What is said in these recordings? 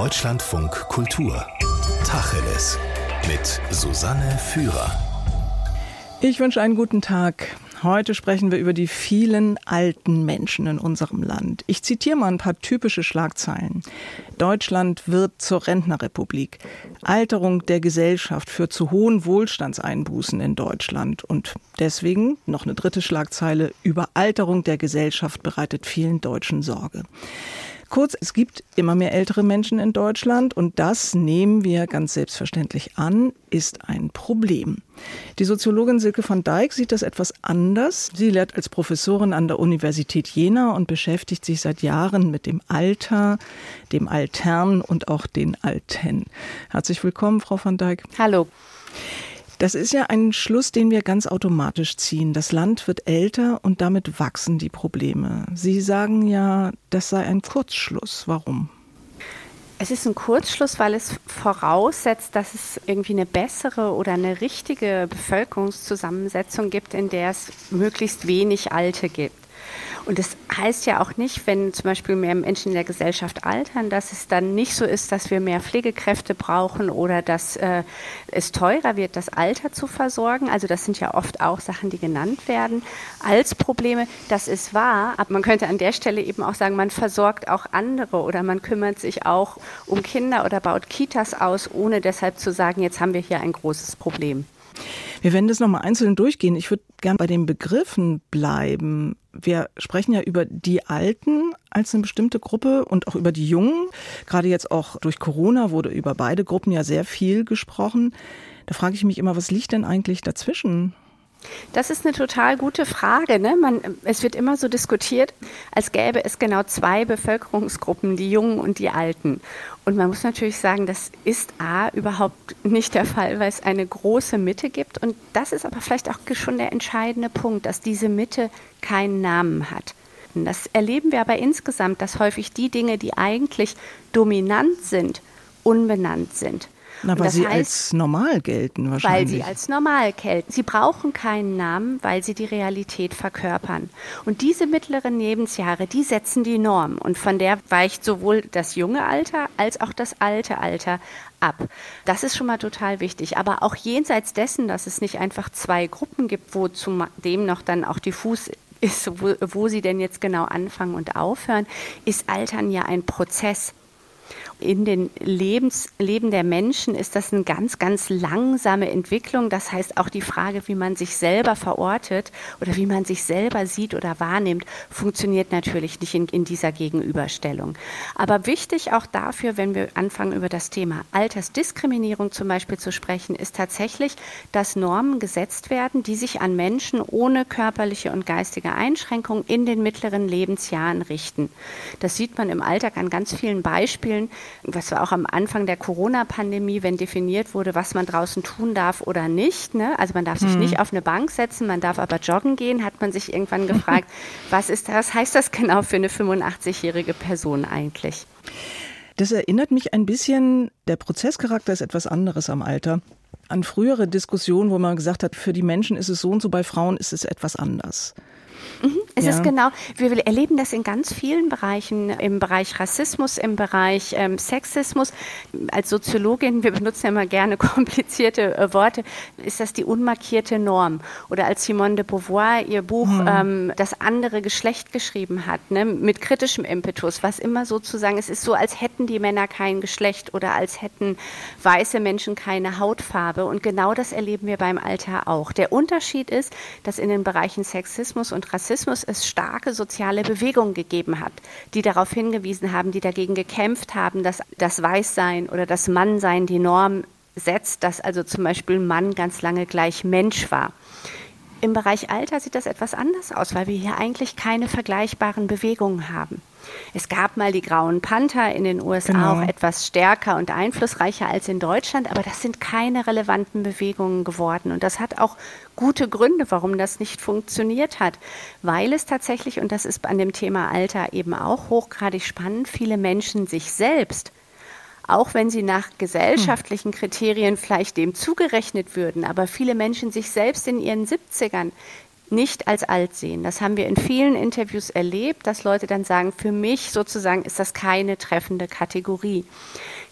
Deutschlandfunk Kultur. Tacheles. Mit Susanne Führer. Ich wünsche einen guten Tag. Heute sprechen wir über die vielen alten Menschen in unserem Land. Ich zitiere mal ein paar typische Schlagzeilen. Deutschland wird zur Rentnerrepublik. Alterung der Gesellschaft führt zu hohen Wohlstandseinbußen in Deutschland. Und deswegen noch eine dritte Schlagzeile. Überalterung der Gesellschaft bereitet vielen Deutschen Sorge. Kurz, es gibt immer mehr ältere Menschen in Deutschland und das nehmen wir ganz selbstverständlich an, ist ein Problem. Die Soziologin Silke van Dijk sieht das etwas anders. Sie lehrt als Professorin an der Universität Jena und beschäftigt sich seit Jahren mit dem Alter, dem Altern und auch den Alten. Herzlich willkommen, Frau van Dijk. Hallo. Das ist ja ein Schluss, den wir ganz automatisch ziehen. Das Land wird älter und damit wachsen die Probleme. Sie sagen ja, das sei ein Kurzschluss. Warum? Es ist ein Kurzschluss, weil es voraussetzt, dass es irgendwie eine bessere oder eine richtige Bevölkerungszusammensetzung gibt, in der es möglichst wenig Alte gibt. Und das heißt ja auch nicht, wenn zum Beispiel mehr Menschen in der Gesellschaft altern, dass es dann nicht so ist, dass wir mehr Pflegekräfte brauchen oder dass äh, es teurer wird, das Alter zu versorgen. Also das sind ja oft auch Sachen, die genannt werden als Probleme. Das ist wahr, aber man könnte an der Stelle eben auch sagen, man versorgt auch andere oder man kümmert sich auch um Kinder oder baut Kitas aus, ohne deshalb zu sagen, jetzt haben wir hier ein großes Problem. Wir werden das nochmal einzeln durchgehen. Ich würde gern bei den Begriffen bleiben. Wir sprechen ja über die Alten als eine bestimmte Gruppe und auch über die Jungen. Gerade jetzt auch durch Corona wurde über beide Gruppen ja sehr viel gesprochen. Da frage ich mich immer, was liegt denn eigentlich dazwischen? Das ist eine total gute Frage. Ne? Man, es wird immer so diskutiert, als gäbe es genau zwei Bevölkerungsgruppen, die Jungen und die Alten. Und man muss natürlich sagen, das ist A überhaupt nicht der Fall, weil es eine große Mitte gibt. Und das ist aber vielleicht auch schon der entscheidende Punkt, dass diese Mitte keinen Namen hat. Das erleben wir aber insgesamt, dass häufig die Dinge, die eigentlich dominant sind, unbenannt sind. Na, weil sie heißt, als normal gelten wahrscheinlich. Weil sie als normal gelten. Sie brauchen keinen Namen, weil sie die Realität verkörpern. Und diese mittleren Lebensjahre, die setzen die Norm. Und von der weicht sowohl das junge Alter als auch das alte Alter ab. Das ist schon mal total wichtig. Aber auch jenseits dessen, dass es nicht einfach zwei Gruppen gibt, wo zudem noch dann auch diffus ist, wo, wo sie denn jetzt genau anfangen und aufhören, ist Altern ja ein Prozess in den Lebens, Leben der Menschen ist das eine ganz, ganz langsame Entwicklung. Das heißt, auch die Frage, wie man sich selber verortet oder wie man sich selber sieht oder wahrnimmt, funktioniert natürlich nicht in, in dieser Gegenüberstellung. Aber wichtig auch dafür, wenn wir anfangen, über das Thema Altersdiskriminierung zum Beispiel zu sprechen, ist tatsächlich, dass Normen gesetzt werden, die sich an Menschen ohne körperliche und geistige Einschränkungen in den mittleren Lebensjahren richten. Das sieht man im Alltag an ganz vielen Beispielen was war auch am Anfang der Corona-Pandemie, wenn definiert wurde, was man draußen tun darf oder nicht. Ne? Also man darf sich mhm. nicht auf eine Bank setzen, man darf aber joggen gehen, hat man sich irgendwann gefragt, was ist das, heißt das genau für eine 85-jährige Person eigentlich? Das erinnert mich ein bisschen, der Prozesscharakter ist etwas anderes am Alter. An frühere Diskussionen, wo man gesagt hat, für die Menschen ist es so und so, bei Frauen ist es etwas anders. Mhm, es ja. ist genau, wir erleben das in ganz vielen Bereichen, im Bereich Rassismus, im Bereich ähm, Sexismus. Als Soziologin, wir benutzen ja immer gerne komplizierte äh, Worte, ist das die unmarkierte Norm. Oder als Simone de Beauvoir ihr Buch mhm. ähm, Das andere Geschlecht geschrieben hat, ne, mit kritischem Impetus, was immer sozusagen, es ist so, als hätten die Männer kein Geschlecht oder als hätten weiße Menschen keine Hautfarbe. Und genau das erleben wir beim Alter auch. Der Unterschied ist, dass in den Bereichen Sexismus und Rassismus Rassismus es starke soziale Bewegungen gegeben hat, die darauf hingewiesen haben, die dagegen gekämpft haben, dass das Weißsein oder das Mannsein die Norm setzt, dass also zum Beispiel Mann ganz lange gleich Mensch war. Im Bereich Alter sieht das etwas anders aus, weil wir hier eigentlich keine vergleichbaren Bewegungen haben. Es gab mal die Grauen Panther in den USA genau. auch etwas stärker und einflussreicher als in Deutschland, aber das sind keine relevanten Bewegungen geworden. Und das hat auch gute Gründe, warum das nicht funktioniert hat, weil es tatsächlich, und das ist an dem Thema Alter eben auch hochgradig spannend, viele Menschen sich selbst auch wenn sie nach gesellschaftlichen Kriterien vielleicht dem zugerechnet würden, aber viele Menschen sich selbst in ihren 70ern nicht als alt sehen. Das haben wir in vielen Interviews erlebt, dass Leute dann sagen, für mich sozusagen ist das keine treffende Kategorie.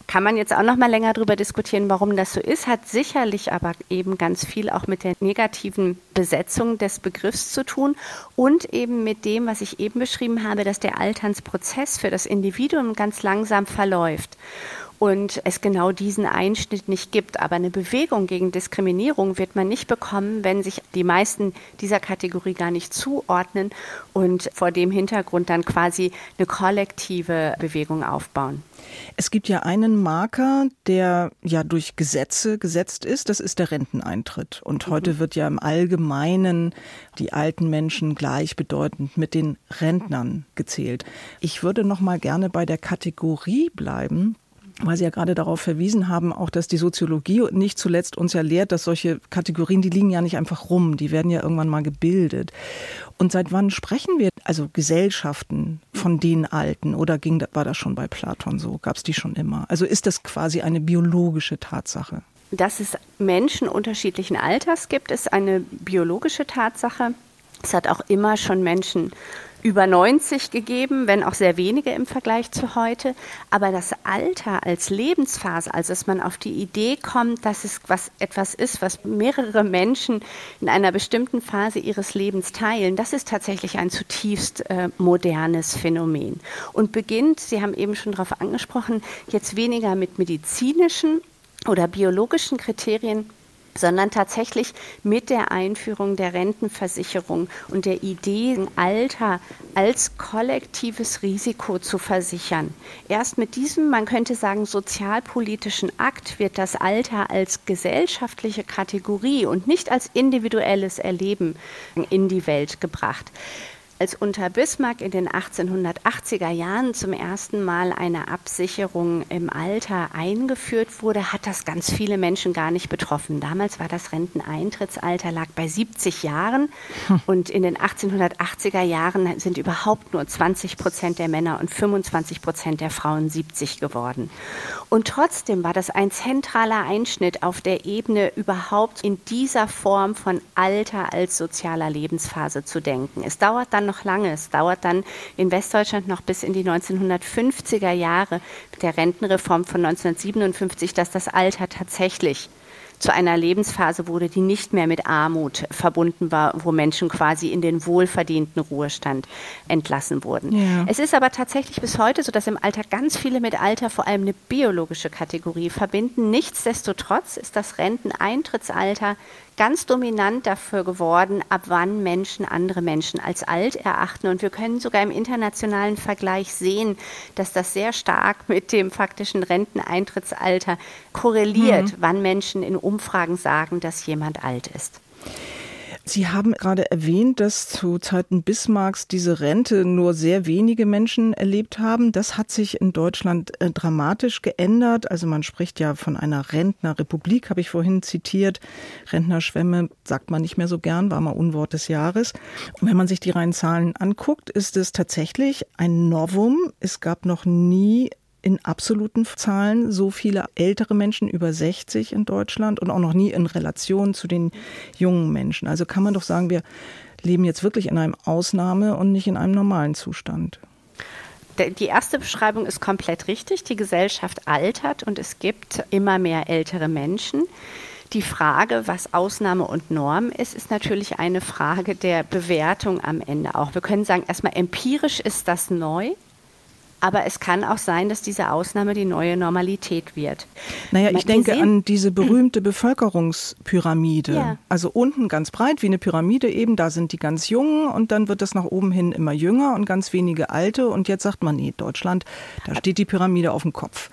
Kann man jetzt auch noch mal länger darüber diskutieren, warum das so ist, hat sicherlich aber eben ganz viel auch mit der negativen Besetzung des Begriffs zu tun und eben mit dem, was ich eben beschrieben habe, dass der Alternsprozess für das Individuum ganz langsam verläuft und es genau diesen Einschnitt nicht gibt. Aber eine Bewegung gegen Diskriminierung wird man nicht bekommen, wenn sich die meisten dieser Kategorie gar nicht zuordnen und vor dem Hintergrund dann quasi eine kollektive Bewegung aufbauen. Es gibt ja einen Marker, der ja durch Gesetze gesetzt ist, das ist der Renteneintritt. Und mhm. heute wird ja im Allgemeinen die alten Menschen gleichbedeutend mit den Rentnern gezählt. Ich würde noch mal gerne bei der Kategorie bleiben, weil Sie ja gerade darauf verwiesen haben, auch dass die Soziologie nicht zuletzt uns ja lehrt, dass solche Kategorien, die liegen ja nicht einfach rum, die werden ja irgendwann mal gebildet. Und seit wann sprechen wir, also Gesellschaften von den Alten oder ging, war das schon bei Platon so? Gab es die schon immer? Also ist das quasi eine biologische Tatsache? Dass es Menschen unterschiedlichen Alters gibt, ist eine biologische Tatsache. Es hat auch immer schon Menschen über 90 gegeben, wenn auch sehr wenige im Vergleich zu heute. Aber das Alter als Lebensphase, also dass man auf die Idee kommt, dass es was, etwas ist, was mehrere Menschen in einer bestimmten Phase ihres Lebens teilen, das ist tatsächlich ein zutiefst äh, modernes Phänomen. Und beginnt, Sie haben eben schon darauf angesprochen, jetzt weniger mit medizinischen oder biologischen Kriterien, sondern tatsächlich mit der Einführung der Rentenversicherung und der Idee, Alter als kollektives Risiko zu versichern. Erst mit diesem, man könnte sagen, sozialpolitischen Akt wird das Alter als gesellschaftliche Kategorie und nicht als individuelles Erleben in die Welt gebracht als unter Bismarck in den 1880er Jahren zum ersten Mal eine Absicherung im Alter eingeführt wurde, hat das ganz viele Menschen gar nicht betroffen. Damals war das Renteneintrittsalter lag bei 70 Jahren hm. und in den 1880er Jahren sind überhaupt nur 20 Prozent der Männer und 25 Prozent der Frauen 70 geworden. Und trotzdem war das ein zentraler Einschnitt auf der Ebene überhaupt in dieser Form von Alter als sozialer Lebensphase zu denken. Es dauert dann noch lange. Es dauert dann in Westdeutschland noch bis in die 1950er Jahre mit der Rentenreform von 1957, dass das Alter tatsächlich zu einer Lebensphase wurde, die nicht mehr mit Armut verbunden war, wo Menschen quasi in den wohlverdienten Ruhestand entlassen wurden. Ja. Es ist aber tatsächlich bis heute so, dass im Alter ganz viele mit Alter vor allem eine biologische Kategorie verbinden. Nichtsdestotrotz ist das Renteneintrittsalter ganz dominant dafür geworden, ab wann Menschen andere Menschen als alt erachten. Und wir können sogar im internationalen Vergleich sehen, dass das sehr stark mit dem faktischen Renteneintrittsalter korreliert, mhm. wann Menschen in Umfragen sagen, dass jemand alt ist. Sie haben gerade erwähnt, dass zu Zeiten Bismarcks diese Rente nur sehr wenige Menschen erlebt haben. Das hat sich in Deutschland äh, dramatisch geändert. Also man spricht ja von einer Rentnerrepublik, habe ich vorhin zitiert. Rentnerschwemme sagt man nicht mehr so gern, war mal Unwort des Jahres. Und wenn man sich die reinen Zahlen anguckt, ist es tatsächlich ein Novum. Es gab noch nie in absoluten Zahlen so viele ältere Menschen über 60 in Deutschland und auch noch nie in Relation zu den jungen Menschen. Also kann man doch sagen, wir leben jetzt wirklich in einem Ausnahme- und nicht in einem normalen Zustand. Die erste Beschreibung ist komplett richtig. Die Gesellschaft altert und es gibt immer mehr ältere Menschen. Die Frage, was Ausnahme und Norm ist, ist natürlich eine Frage der Bewertung am Ende auch. Wir können sagen, erstmal empirisch ist das neu. Aber es kann auch sein, dass diese Ausnahme die neue Normalität wird. Naja, ich denke an diese berühmte Bevölkerungspyramide. Ja. Also unten ganz breit wie eine Pyramide eben, da sind die ganz Jungen und dann wird das nach oben hin immer jünger und ganz wenige Alte. Und jetzt sagt man, nee, Deutschland, da steht die Pyramide auf dem Kopf.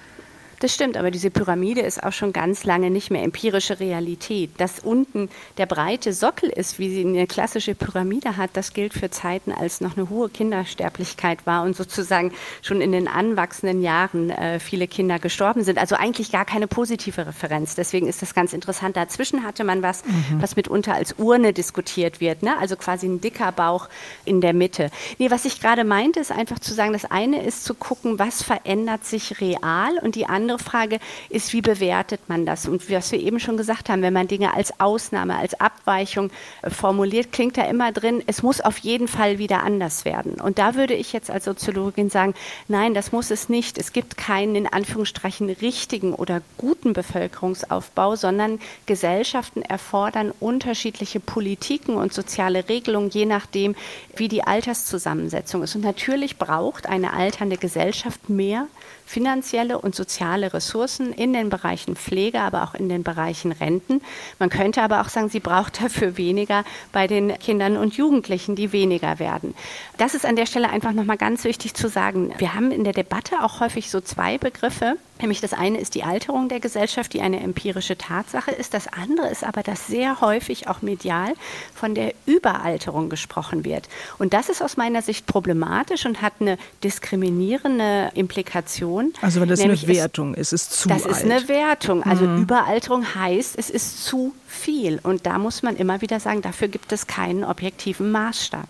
Das stimmt, aber diese Pyramide ist auch schon ganz lange nicht mehr empirische Realität. Dass unten der breite Sockel ist, wie sie eine klassische Pyramide hat, das gilt für Zeiten, als noch eine hohe Kindersterblichkeit war und sozusagen schon in den anwachsenden Jahren äh, viele Kinder gestorben sind. Also eigentlich gar keine positive Referenz. Deswegen ist das ganz interessant. Dazwischen hatte man was, mhm. was mitunter als Urne diskutiert wird. Ne? Also quasi ein dicker Bauch in der Mitte. Nee, was ich gerade meinte, ist einfach zu sagen, das eine ist zu gucken, was verändert sich real und die andere andere Frage ist, wie bewertet man das? Und was wir eben schon gesagt haben, wenn man Dinge als Ausnahme, als Abweichung äh, formuliert, klingt da immer drin, es muss auf jeden Fall wieder anders werden. Und da würde ich jetzt als Soziologin sagen, nein, das muss es nicht. Es gibt keinen in Anführungsstrichen richtigen oder guten Bevölkerungsaufbau, sondern Gesellschaften erfordern unterschiedliche Politiken und soziale Regelungen, je nachdem, wie die Alterszusammensetzung ist. Und natürlich braucht eine alternde Gesellschaft mehr finanzielle und soziale Ressourcen in den Bereichen Pflege, aber auch in den Bereichen Renten. Man könnte aber auch sagen, sie braucht dafür weniger bei den Kindern und Jugendlichen, die weniger werden. Das ist an der Stelle einfach nochmal ganz wichtig zu sagen. Wir haben in der Debatte auch häufig so zwei Begriffe. Nämlich das eine ist die Alterung der Gesellschaft, die eine empirische Tatsache ist. Das andere ist aber, dass sehr häufig auch medial von der Überalterung gesprochen wird. Und das ist aus meiner Sicht problematisch und hat eine diskriminierende Implikation. Also wenn das eine Wertung ist, ist zu Das alt. ist eine Wertung. Also mhm. Überalterung heißt, es ist zu viel. Und da muss man immer wieder sagen, dafür gibt es keinen objektiven Maßstab.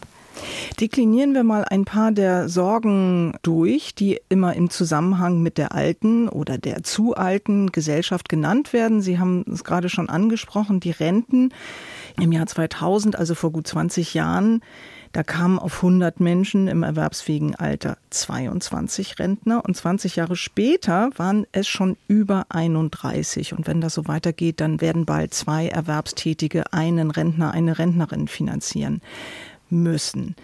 Deklinieren wir mal ein paar der Sorgen durch, die immer im Zusammenhang mit der alten oder der zu alten Gesellschaft genannt werden. Sie haben es gerade schon angesprochen, die Renten im Jahr 2000, also vor gut 20 Jahren. Da kamen auf 100 Menschen im erwerbsfähigen Alter 22 Rentner und 20 Jahre später waren es schon über 31. Und wenn das so weitergeht, dann werden bald zwei Erwerbstätige einen Rentner, eine Rentnerin finanzieren müssen.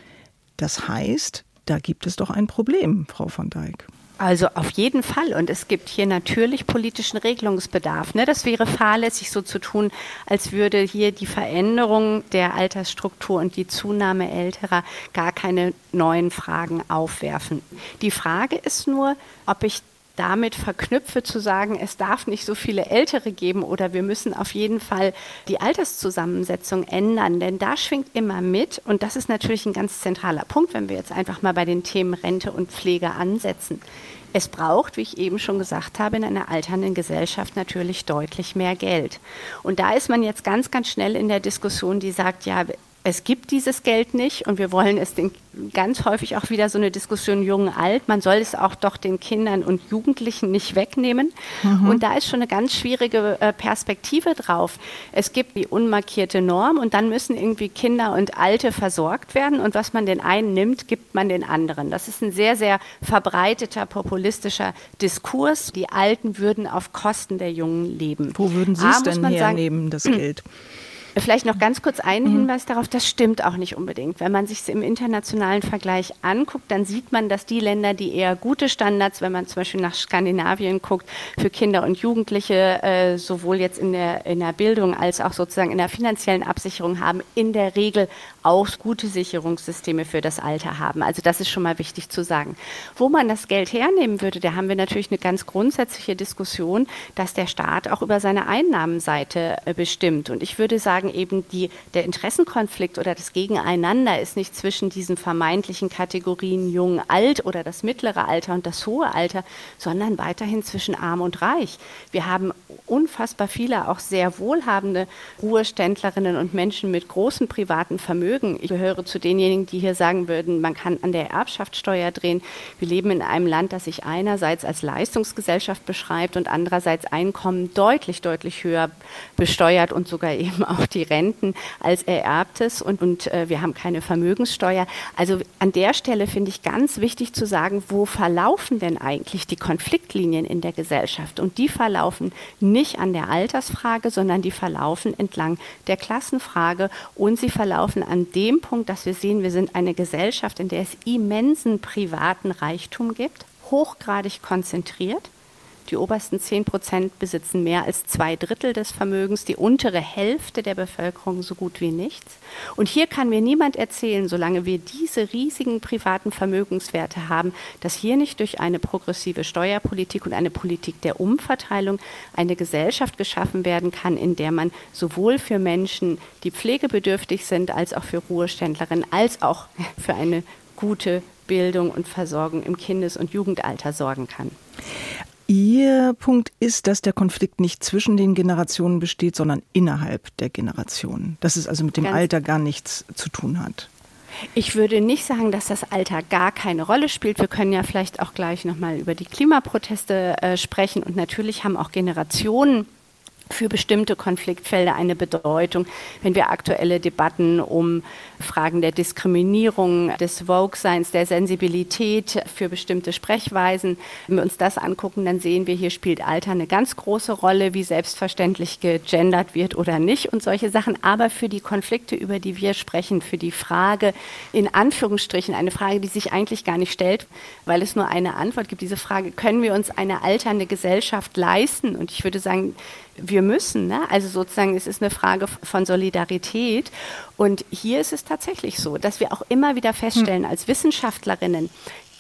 Das heißt, da gibt es doch ein Problem, Frau von Dijk. Also auf jeden Fall. Und es gibt hier natürlich politischen Regelungsbedarf. Ne? Das wäre fahrlässig, so zu tun, als würde hier die Veränderung der Altersstruktur und die Zunahme älterer gar keine neuen Fragen aufwerfen. Die Frage ist nur, ob ich damit verknüpfe, zu sagen, es darf nicht so viele Ältere geben oder wir müssen auf jeden Fall die Alterszusammensetzung ändern, denn da schwingt immer mit und das ist natürlich ein ganz zentraler Punkt, wenn wir jetzt einfach mal bei den Themen Rente und Pflege ansetzen. Es braucht, wie ich eben schon gesagt habe, in einer alternden Gesellschaft natürlich deutlich mehr Geld. Und da ist man jetzt ganz, ganz schnell in der Diskussion, die sagt, ja, es gibt dieses Geld nicht und wir wollen es den, ganz häufig auch wieder so eine Diskussion jung alt. Man soll es auch doch den Kindern und Jugendlichen nicht wegnehmen. Mhm. Und da ist schon eine ganz schwierige äh, Perspektive drauf. Es gibt die unmarkierte Norm und dann müssen irgendwie Kinder und Alte versorgt werden und was man den einen nimmt, gibt man den anderen. Das ist ein sehr, sehr verbreiteter populistischer Diskurs. Die Alten würden auf Kosten der Jungen leben. Wo würden Sie es denn hernehmen, das Geld? Vielleicht noch ganz kurz einen mhm. Hinweis darauf, das stimmt auch nicht unbedingt. Wenn man sich es im internationalen Vergleich anguckt, dann sieht man, dass die Länder, die eher gute Standards, wenn man zum Beispiel nach Skandinavien guckt, für Kinder und Jugendliche, äh, sowohl jetzt in der, in der Bildung als auch sozusagen in der finanziellen Absicherung haben, in der Regel auch gute Sicherungssysteme für das Alter haben. Also das ist schon mal wichtig zu sagen. Wo man das Geld hernehmen würde, da haben wir natürlich eine ganz grundsätzliche Diskussion, dass der Staat auch über seine Einnahmenseite äh, bestimmt. Und ich würde sagen, eben die, der Interessenkonflikt oder das Gegeneinander ist nicht zwischen diesen vermeintlichen Kategorien jung, alt oder das mittlere Alter und das hohe Alter, sondern weiterhin zwischen arm und reich. Wir haben unfassbar viele auch sehr wohlhabende Ruheständlerinnen und Menschen mit großem privaten Vermögen. Ich gehöre zu denjenigen, die hier sagen würden, man kann an der Erbschaftssteuer drehen. Wir leben in einem Land, das sich einerseits als Leistungsgesellschaft beschreibt und andererseits Einkommen deutlich, deutlich höher besteuert und sogar eben auch die Renten als Ererbtes und, und äh, wir haben keine Vermögenssteuer. Also an der Stelle finde ich ganz wichtig zu sagen, wo verlaufen denn eigentlich die Konfliktlinien in der Gesellschaft? Und die verlaufen nicht an der Altersfrage, sondern die verlaufen entlang der Klassenfrage und sie verlaufen an dem Punkt, dass wir sehen, wir sind eine Gesellschaft, in der es immensen privaten Reichtum gibt, hochgradig konzentriert die obersten 10 Prozent besitzen mehr als zwei Drittel des Vermögens, die untere Hälfte der Bevölkerung so gut wie nichts. Und hier kann mir niemand erzählen, solange wir diese riesigen privaten Vermögenswerte haben, dass hier nicht durch eine progressive Steuerpolitik und eine Politik der Umverteilung eine Gesellschaft geschaffen werden kann, in der man sowohl für Menschen, die pflegebedürftig sind, als auch für Ruheständlerinnen, als auch für eine gute Bildung und Versorgung im Kindes- und Jugendalter sorgen kann. Ihr Punkt ist, dass der Konflikt nicht zwischen den Generationen besteht, sondern innerhalb der Generationen. Dass es also mit dem Ganz Alter gar nichts zu tun hat. Ich würde nicht sagen, dass das Alter gar keine Rolle spielt. Wir können ja vielleicht auch gleich nochmal über die Klimaproteste äh, sprechen. Und natürlich haben auch Generationen für bestimmte Konfliktfelder eine Bedeutung. Wenn wir aktuelle Debatten um Fragen der Diskriminierung, des Vogue-Seins, der Sensibilität für bestimmte Sprechweisen, wenn wir uns das angucken, dann sehen wir, hier spielt Alter eine ganz große Rolle, wie selbstverständlich gegendert wird oder nicht und solche Sachen. Aber für die Konflikte, über die wir sprechen, für die Frage, in Anführungsstrichen, eine Frage, die sich eigentlich gar nicht stellt, weil es nur eine Antwort gibt, diese Frage, können wir uns eine alternde Gesellschaft leisten? Und ich würde sagen, wir müssen. Ne? Also sozusagen, es ist eine Frage von Solidarität. Und hier ist es tatsächlich so, dass wir auch immer wieder feststellen als Wissenschaftlerinnen,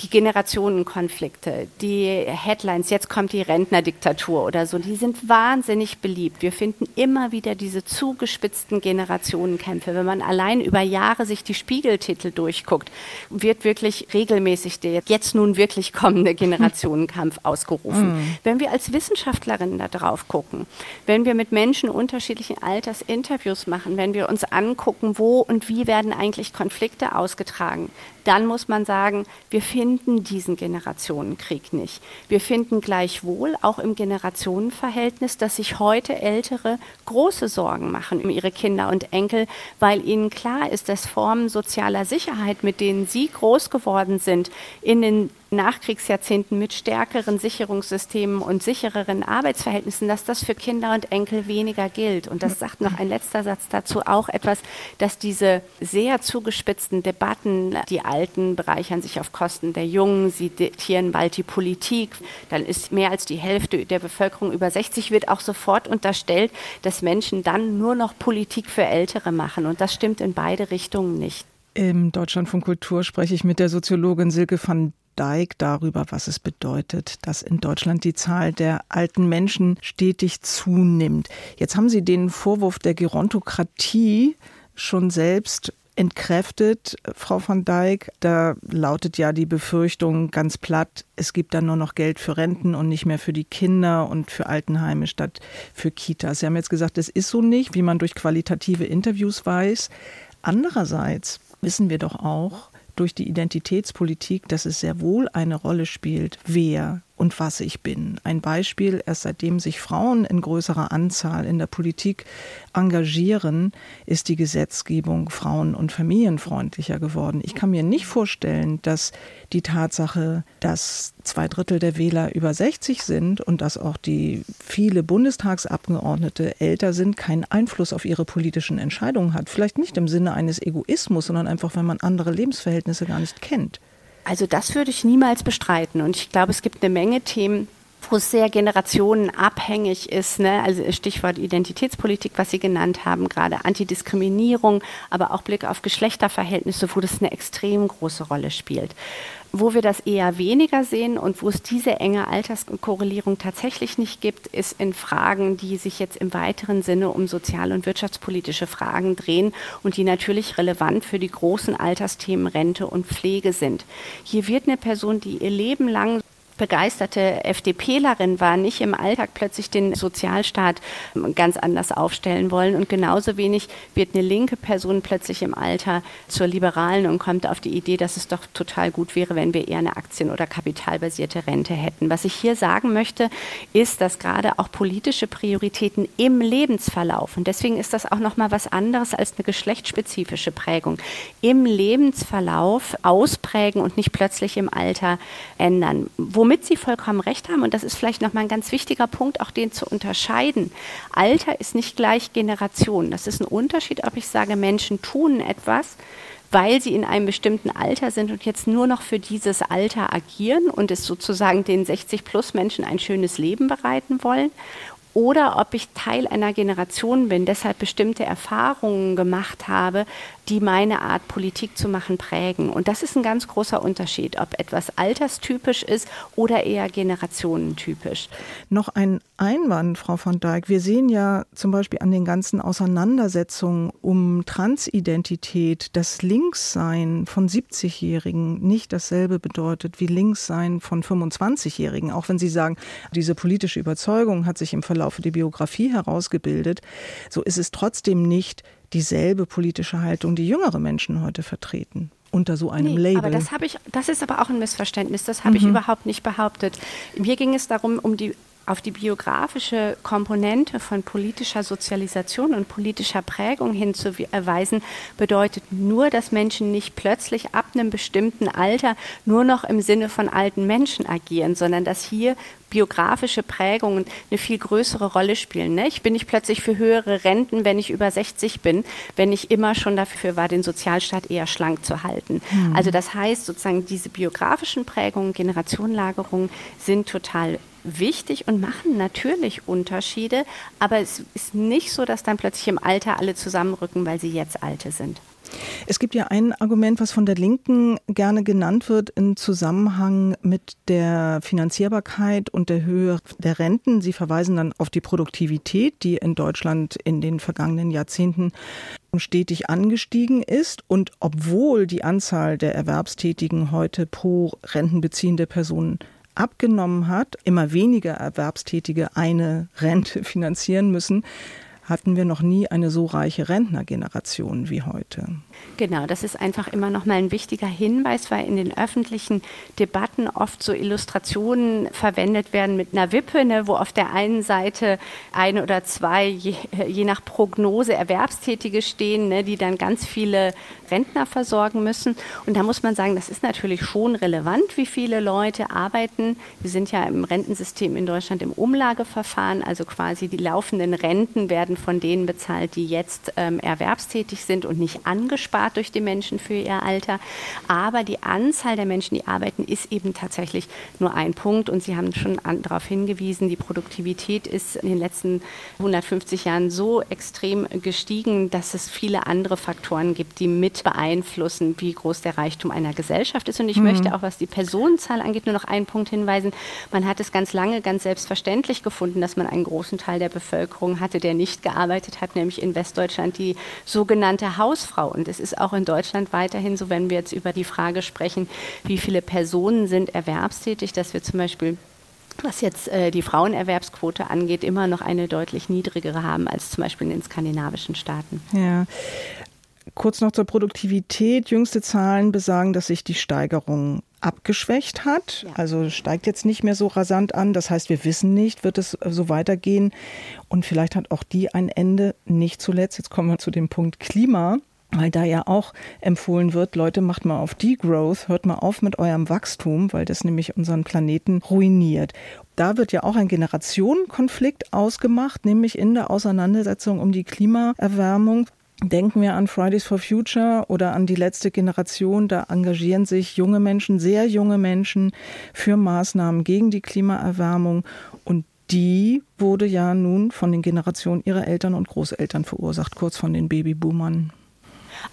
die Generationenkonflikte, die Headlines, jetzt kommt die Rentnerdiktatur oder so, die sind wahnsinnig beliebt. Wir finden immer wieder diese zugespitzten Generationenkämpfe. Wenn man allein über Jahre sich die Spiegeltitel durchguckt, wird wirklich regelmäßig der jetzt nun wirklich kommende Generationenkampf ausgerufen. Mhm. Wenn wir als Wissenschaftlerinnen da drauf gucken, wenn wir mit Menschen unterschiedlichen Alters Interviews machen, wenn wir uns angucken, wo und wie werden eigentlich Konflikte ausgetragen, dann muss man sagen, wir finden diesen Generationenkrieg nicht. Wir finden gleichwohl auch im Generationenverhältnis, dass sich heute Ältere große Sorgen machen um ihre Kinder und Enkel, weil ihnen klar ist, dass Formen sozialer Sicherheit, mit denen sie groß geworden sind, in den Nachkriegsjahrzehnten mit stärkeren Sicherungssystemen und sichereren Arbeitsverhältnissen, dass das für Kinder und Enkel weniger gilt. Und das sagt noch ein letzter Satz dazu auch etwas, dass diese sehr zugespitzten Debatten, die Alten bereichern sich auf Kosten der Jungen, sie diktieren bald die Politik, dann ist mehr als die Hälfte der Bevölkerung über 60, wird auch sofort unterstellt, dass Menschen dann nur noch Politik für Ältere machen. Und das stimmt in beide Richtungen nicht. Im Deutschlandfunk Kultur spreche ich mit der Soziologin Silke van Dijk darüber, was es bedeutet, dass in Deutschland die Zahl der alten Menschen stetig zunimmt. Jetzt haben Sie den Vorwurf der Gerontokratie schon selbst entkräftet, Frau van Dijk. Da lautet ja die Befürchtung ganz platt, es gibt dann nur noch Geld für Renten und nicht mehr für die Kinder und für Altenheime statt für Kitas. Sie haben jetzt gesagt, es ist so nicht, wie man durch qualitative Interviews weiß. Andererseits wissen wir doch auch, durch die Identitätspolitik, dass es sehr wohl eine Rolle spielt, wer und was ich bin. Ein Beispiel, erst seitdem sich Frauen in größerer Anzahl in der Politik engagieren, ist die Gesetzgebung frauen- und familienfreundlicher geworden. Ich kann mir nicht vorstellen, dass die Tatsache, dass zwei Drittel der Wähler über 60 sind und dass auch die viele Bundestagsabgeordnete älter sind, keinen Einfluss auf ihre politischen Entscheidungen hat. Vielleicht nicht im Sinne eines Egoismus, sondern einfach, wenn man andere Lebensverhältnisse gar nicht kennt. Also das würde ich niemals bestreiten. Und ich glaube, es gibt eine Menge Themen, wo sehr generationenabhängig ist. Ne? Also Stichwort Identitätspolitik, was Sie genannt haben, gerade Antidiskriminierung, aber auch Blick auf Geschlechterverhältnisse, wo das eine extrem große Rolle spielt. Wo wir das eher weniger sehen und wo es diese enge Alterskorrelierung tatsächlich nicht gibt, ist in Fragen, die sich jetzt im weiteren Sinne um sozial- und wirtschaftspolitische Fragen drehen und die natürlich relevant für die großen Altersthemen Rente und Pflege sind. Hier wird eine Person, die ihr Leben lang begeisterte FDPlerin war, nicht im Alltag plötzlich den Sozialstaat ganz anders aufstellen wollen. Und genauso wenig wird eine linke Person plötzlich im Alter zur Liberalen und kommt auf die Idee, dass es doch total gut wäre, wenn wir eher eine Aktien- oder kapitalbasierte Rente hätten. Was ich hier sagen möchte, ist, dass gerade auch politische Prioritäten im Lebensverlauf, und deswegen ist das auch nochmal was anderes als eine geschlechtsspezifische Prägung, im Lebensverlauf ausprägen und nicht plötzlich im Alter ändern. Womit womit Sie vollkommen recht haben, und das ist vielleicht nochmal ein ganz wichtiger Punkt, auch den zu unterscheiden. Alter ist nicht gleich Generation. Das ist ein Unterschied, ob ich sage, Menschen tun etwas, weil sie in einem bestimmten Alter sind und jetzt nur noch für dieses Alter agieren und es sozusagen den 60-plus-Menschen ein schönes Leben bereiten wollen oder ob ich Teil einer Generation bin, deshalb bestimmte Erfahrungen gemacht habe, die meine Art Politik zu machen prägen. Und das ist ein ganz großer Unterschied, ob etwas alterstypisch ist oder eher generationentypisch. Noch ein Einwand, Frau von Dijk. Wir sehen ja zum Beispiel an den ganzen Auseinandersetzungen um Transidentität, dass Linkssein von 70-Jährigen nicht dasselbe bedeutet wie Linkssein von 25-Jährigen. Auch wenn Sie sagen, diese politische Überzeugung hat sich im Verlauf Lebenslaufe, die Biografie herausgebildet, so ist es trotzdem nicht dieselbe politische Haltung, die jüngere Menschen heute vertreten unter so einem nee, Label. Aber das habe ich, das ist aber auch ein Missverständnis. Das habe mhm. ich überhaupt nicht behauptet. Mir ging es darum, um die auf die biografische Komponente von politischer Sozialisation und politischer Prägung hinzuweisen, bedeutet nur, dass Menschen nicht plötzlich ab einem bestimmten Alter nur noch im Sinne von alten Menschen agieren, sondern dass hier biografische Prägungen eine viel größere Rolle spielen. Ne? Ich bin nicht plötzlich für höhere Renten, wenn ich über 60 bin, wenn ich immer schon dafür war, den Sozialstaat eher schlank zu halten. Mhm. Also das heißt sozusagen, diese biografischen Prägungen, Generationenlagerungen sind total wichtig und machen natürlich Unterschiede, aber es ist nicht so, dass dann plötzlich im Alter alle zusammenrücken, weil sie jetzt alte sind. Es gibt ja ein Argument, was von der Linken gerne genannt wird im Zusammenhang mit der Finanzierbarkeit und der Höhe der Renten. Sie verweisen dann auf die Produktivität, die in Deutschland in den vergangenen Jahrzehnten stetig angestiegen ist. Und obwohl die Anzahl der Erwerbstätigen heute pro rentenbeziehende Personen abgenommen hat, immer weniger Erwerbstätige eine Rente finanzieren müssen, hatten wir noch nie eine so reiche Rentnergeneration wie heute. Genau, das ist einfach immer noch mal ein wichtiger Hinweis, weil in den öffentlichen Debatten oft so Illustrationen verwendet werden mit einer Wippe, ne, wo auf der einen Seite ein oder zwei, je, je nach Prognose, Erwerbstätige stehen, ne, die dann ganz viele Rentner versorgen müssen. Und da muss man sagen, das ist natürlich schon relevant, wie viele Leute arbeiten. Wir sind ja im Rentensystem in Deutschland im Umlageverfahren, also quasi die laufenden Renten werden von denen bezahlt, die jetzt ähm, erwerbstätig sind und nicht angespart durch die Menschen für ihr Alter. Aber die Anzahl der Menschen, die arbeiten, ist eben tatsächlich nur ein Punkt. Und Sie haben schon an, darauf hingewiesen, die Produktivität ist in den letzten 150 Jahren so extrem gestiegen, dass es viele andere Faktoren gibt, die mit beeinflussen, wie groß der Reichtum einer Gesellschaft ist. Und ich mhm. möchte auch, was die Personenzahl angeht, nur noch einen Punkt hinweisen. Man hat es ganz lange ganz selbstverständlich gefunden, dass man einen großen Teil der Bevölkerung hatte, der nicht gearbeitet hat, nämlich in Westdeutschland die sogenannte Hausfrau. Und es ist auch in Deutschland weiterhin so, wenn wir jetzt über die Frage sprechen, wie viele Personen sind erwerbstätig, dass wir zum Beispiel was jetzt äh, die Frauenerwerbsquote angeht, immer noch eine deutlich niedrigere haben als zum Beispiel in den skandinavischen Staaten. Ja. Kurz noch zur Produktivität. Jüngste Zahlen besagen, dass sich die Steigerung abgeschwächt hat. Ja. Also steigt jetzt nicht mehr so rasant an. Das heißt, wir wissen nicht, wird es so weitergehen. Und vielleicht hat auch die ein Ende. Nicht zuletzt, jetzt kommen wir zu dem Punkt Klima. Weil da ja auch empfohlen wird, Leute, macht mal auf Degrowth, hört mal auf mit eurem Wachstum, weil das nämlich unseren Planeten ruiniert. Da wird ja auch ein Generationenkonflikt ausgemacht, nämlich in der Auseinandersetzung um die Klimaerwärmung. Denken wir an Fridays for Future oder an die letzte Generation. Da engagieren sich junge Menschen, sehr junge Menschen für Maßnahmen gegen die Klimaerwärmung. Und die wurde ja nun von den Generationen ihrer Eltern und Großeltern verursacht, kurz von den Babyboomern.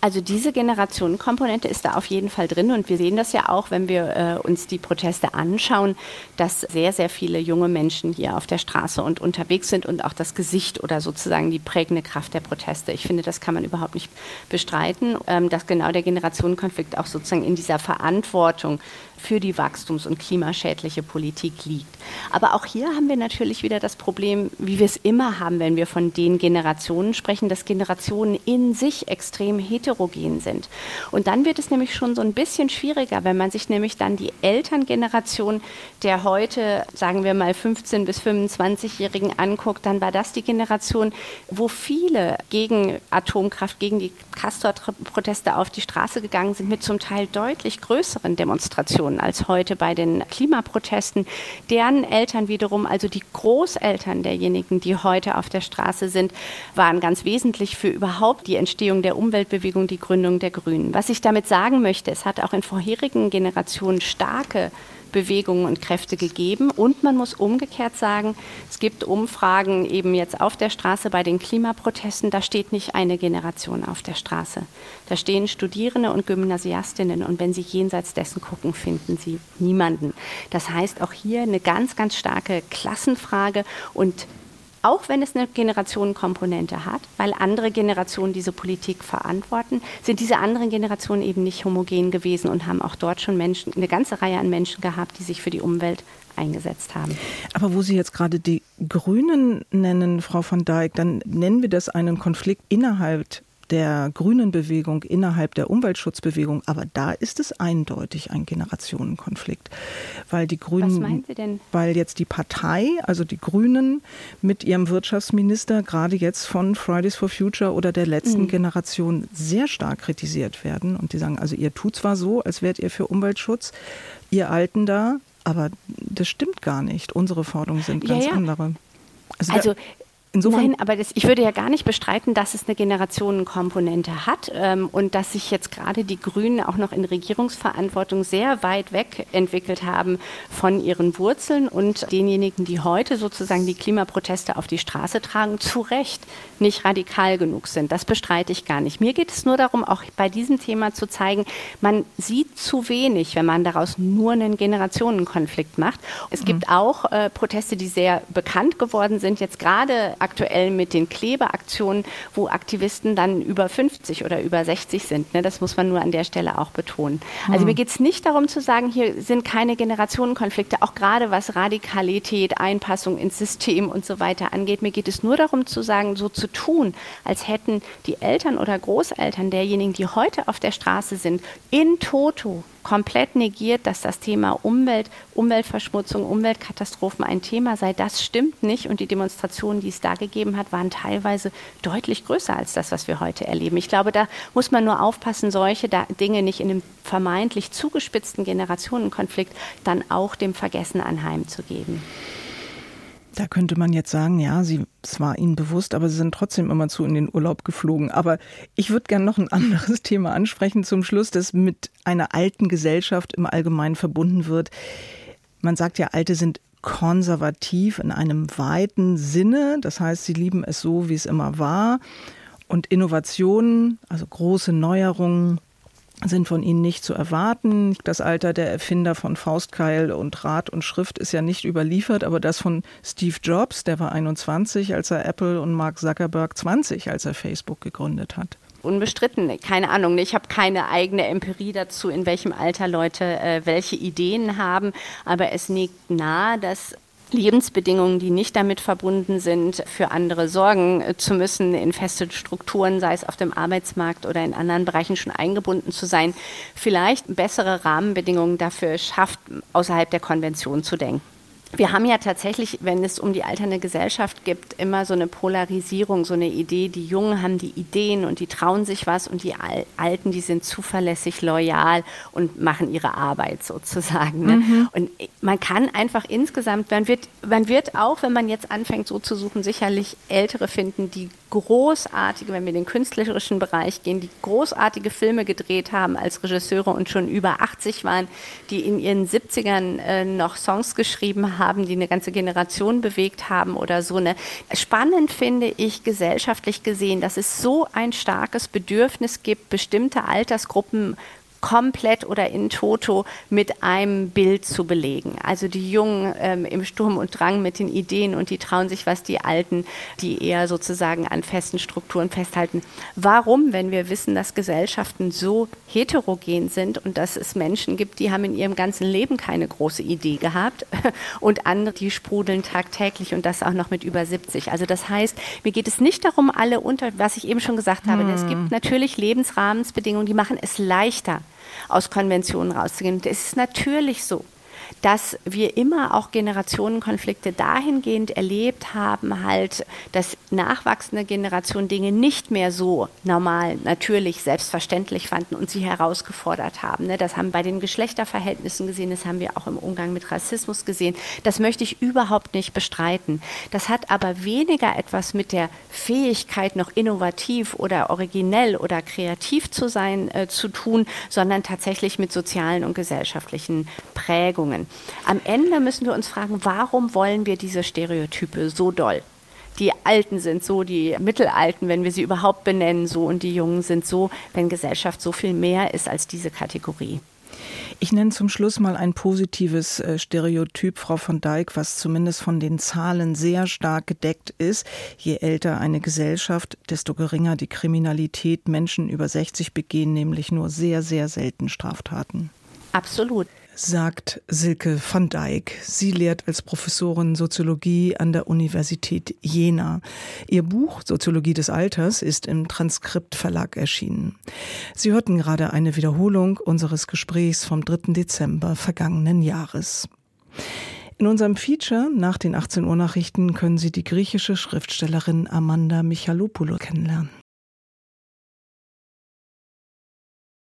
Also diese Generationenkomponente ist da auf jeden Fall drin und wir sehen das ja auch, wenn wir äh, uns die Proteste anschauen, dass sehr, sehr viele junge Menschen hier auf der Straße und unterwegs sind und auch das Gesicht oder sozusagen die prägende Kraft der Proteste. Ich finde, das kann man überhaupt nicht bestreiten, ähm, dass genau der Generationenkonflikt auch sozusagen in dieser Verantwortung für die wachstums- und klimaschädliche Politik liegt. Aber auch hier haben wir natürlich wieder das Problem, wie wir es immer haben, wenn wir von den Generationen sprechen, dass Generationen in sich extrem heterogen sind. Und dann wird es nämlich schon so ein bisschen schwieriger, wenn man sich nämlich dann die Elterngeneration der heute, sagen wir mal 15 bis 25-Jährigen anguckt, dann war das die Generation, wo viele gegen Atomkraft, gegen die Castor-Proteste auf die Straße gegangen sind, mit zum Teil deutlich größeren Demonstrationen Situationen als heute bei den Klimaprotesten. Deren Eltern wiederum, also die Großeltern derjenigen, die heute auf der Straße sind, waren ganz wesentlich für überhaupt die Entstehung der Umweltbewegung, die Gründung der Grünen. Was ich damit sagen möchte, es hat auch in vorherigen Generationen starke Bewegungen und Kräfte gegeben. Und man muss umgekehrt sagen, es gibt Umfragen eben jetzt auf der Straße bei den Klimaprotesten, da steht nicht eine Generation auf der Straße. Da stehen Studierende und Gymnasiastinnen und wenn Sie jenseits dessen gucken, finden Sie niemanden. Das heißt auch hier eine ganz, ganz starke Klassenfrage und auch wenn es eine Generationenkomponente hat, weil andere Generationen diese Politik verantworten, sind diese anderen Generationen eben nicht homogen gewesen und haben auch dort schon Menschen, eine ganze Reihe an Menschen gehabt, die sich für die Umwelt eingesetzt haben. Aber wo Sie jetzt gerade die Grünen nennen, Frau van Dijk, dann nennen wir das einen Konflikt innerhalb der grünen Bewegung, innerhalb der Umweltschutzbewegung. Aber da ist es eindeutig ein Generationenkonflikt. Weil die Grünen, weil jetzt die Partei, also die Grünen mit ihrem Wirtschaftsminister, gerade jetzt von Fridays for Future oder der letzten mhm. Generation sehr stark kritisiert werden. Und die sagen, also ihr tut zwar so, als wärt ihr für Umweltschutz, ihr Alten da, aber das stimmt gar nicht. Unsere Forderungen sind ganz ja, ja. andere. Also, also Insofern Nein, aber das, ich würde ja gar nicht bestreiten, dass es eine Generationenkomponente hat ähm, und dass sich jetzt gerade die Grünen auch noch in Regierungsverantwortung sehr weit weg entwickelt haben von ihren Wurzeln und denjenigen, die heute sozusagen die Klimaproteste auf die Straße tragen, zu Recht nicht radikal genug sind. Das bestreite ich gar nicht. Mir geht es nur darum, auch bei diesem Thema zu zeigen, man sieht zu wenig, wenn man daraus nur einen Generationenkonflikt macht. Es mhm. gibt auch äh, Proteste, die sehr bekannt geworden sind, jetzt gerade aktuell mit den Klebeaktionen, wo Aktivisten dann über 50 oder über 60 sind. Ne? Das muss man nur an der Stelle auch betonen. Also mir hm. geht es nicht darum zu sagen, hier sind keine Generationenkonflikte, auch gerade was Radikalität, Einpassung ins System und so weiter angeht. Mir geht es nur darum zu sagen, so zu tun, als hätten die Eltern oder Großeltern derjenigen, die heute auf der Straße sind, in toto komplett negiert, dass das Thema Umwelt, Umweltverschmutzung, Umweltkatastrophen ein Thema sei. Das stimmt nicht. Und die Demonstrationen, die es da gegeben hat, waren teilweise deutlich größer als das, was wir heute erleben. Ich glaube, da muss man nur aufpassen, solche Dinge nicht in einem vermeintlich zugespitzten Generationenkonflikt dann auch dem Vergessen anheimzugeben. Da könnte man jetzt sagen, ja, sie, es war ihnen bewusst, aber sie sind trotzdem immer zu in den Urlaub geflogen. Aber ich würde gerne noch ein anderes Thema ansprechen zum Schluss, das mit einer alten Gesellschaft im Allgemeinen verbunden wird. Man sagt ja, Alte sind konservativ in einem weiten Sinne. Das heißt, sie lieben es so, wie es immer war. Und Innovationen, also große Neuerungen, sind von ihnen nicht zu erwarten. Das Alter der Erfinder von Faustkeil und Rad und Schrift ist ja nicht überliefert, aber das von Steve Jobs, der war 21, als er Apple und Mark Zuckerberg 20, als er Facebook gegründet hat. Unbestritten, keine Ahnung. Ich habe keine eigene Empirie dazu, in welchem Alter Leute äh, welche Ideen haben, aber es liegt nahe, dass Lebensbedingungen, die nicht damit verbunden sind, für andere sorgen zu müssen, in feste Strukturen, sei es auf dem Arbeitsmarkt oder in anderen Bereichen schon eingebunden zu sein, vielleicht bessere Rahmenbedingungen dafür schafft, außerhalb der Konvention zu denken wir haben ja tatsächlich, wenn es um die alternde Gesellschaft gibt, immer so eine Polarisierung, so eine Idee, die Jungen haben die Ideen und die trauen sich was und die Alten, die sind zuverlässig, loyal und machen ihre Arbeit sozusagen. Ne? Mhm. Und man kann einfach insgesamt, man wird, man wird auch, wenn man jetzt anfängt so zu suchen, sicherlich Ältere finden, die großartige, wenn wir in den künstlerischen Bereich gehen, die großartige Filme gedreht haben als Regisseure und schon über 80 waren, die in ihren 70ern äh, noch Songs geschrieben haben, die eine ganze Generation bewegt haben oder so. Ne? Spannend finde ich gesellschaftlich gesehen, dass es so ein starkes Bedürfnis gibt, bestimmte Altersgruppen komplett oder in toto mit einem Bild zu belegen. Also die Jungen ähm, im Sturm und Drang mit den Ideen und die trauen sich was, die Alten, die eher sozusagen an festen Strukturen festhalten. Warum, wenn wir wissen, dass Gesellschaften so heterogen sind und dass es Menschen gibt, die haben in ihrem ganzen Leben keine große Idee gehabt und andere, die sprudeln tagtäglich und das auch noch mit über 70. Also das heißt, mir geht es nicht darum, alle unter, was ich eben schon gesagt habe, hm. es gibt natürlich Lebensrahmensbedingungen, die machen es leichter, aus Konventionen rauszugehen. Es ist natürlich so, dass wir immer auch Generationenkonflikte dahingehend erlebt haben, halt, dass nachwachsende Generationen Dinge nicht mehr so normal, natürlich, selbstverständlich fanden und sie herausgefordert haben. Ne? Das haben wir bei den Geschlechterverhältnissen gesehen, das haben wir auch im Umgang mit Rassismus gesehen. Das möchte ich überhaupt nicht bestreiten. Das hat aber weniger etwas mit der Fähigkeit, noch innovativ oder originell oder kreativ zu sein, äh, zu tun, sondern tatsächlich mit sozialen und gesellschaftlichen Prägungen. Am Ende müssen wir uns fragen, warum wollen wir diese Stereotype so doll? Die Alten sind so, die Mittelalten, wenn wir sie überhaupt benennen, so und die Jungen sind so, wenn Gesellschaft so viel mehr ist als diese Kategorie. Ich nenne zum Schluss mal ein positives äh, Stereotyp, Frau von Dijk, was zumindest von den Zahlen sehr stark gedeckt ist. Je älter eine Gesellschaft, desto geringer die Kriminalität. Menschen über 60 begehen nämlich nur sehr, sehr selten Straftaten. Absolut sagt Silke van Dijk. Sie lehrt als Professorin Soziologie an der Universität Jena. Ihr Buch Soziologie des Alters ist im Transkript Verlag erschienen. Sie hörten gerade eine Wiederholung unseres Gesprächs vom 3. Dezember vergangenen Jahres. In unserem Feature nach den 18 Uhr Nachrichten können Sie die griechische Schriftstellerin Amanda Michalopoulos kennenlernen.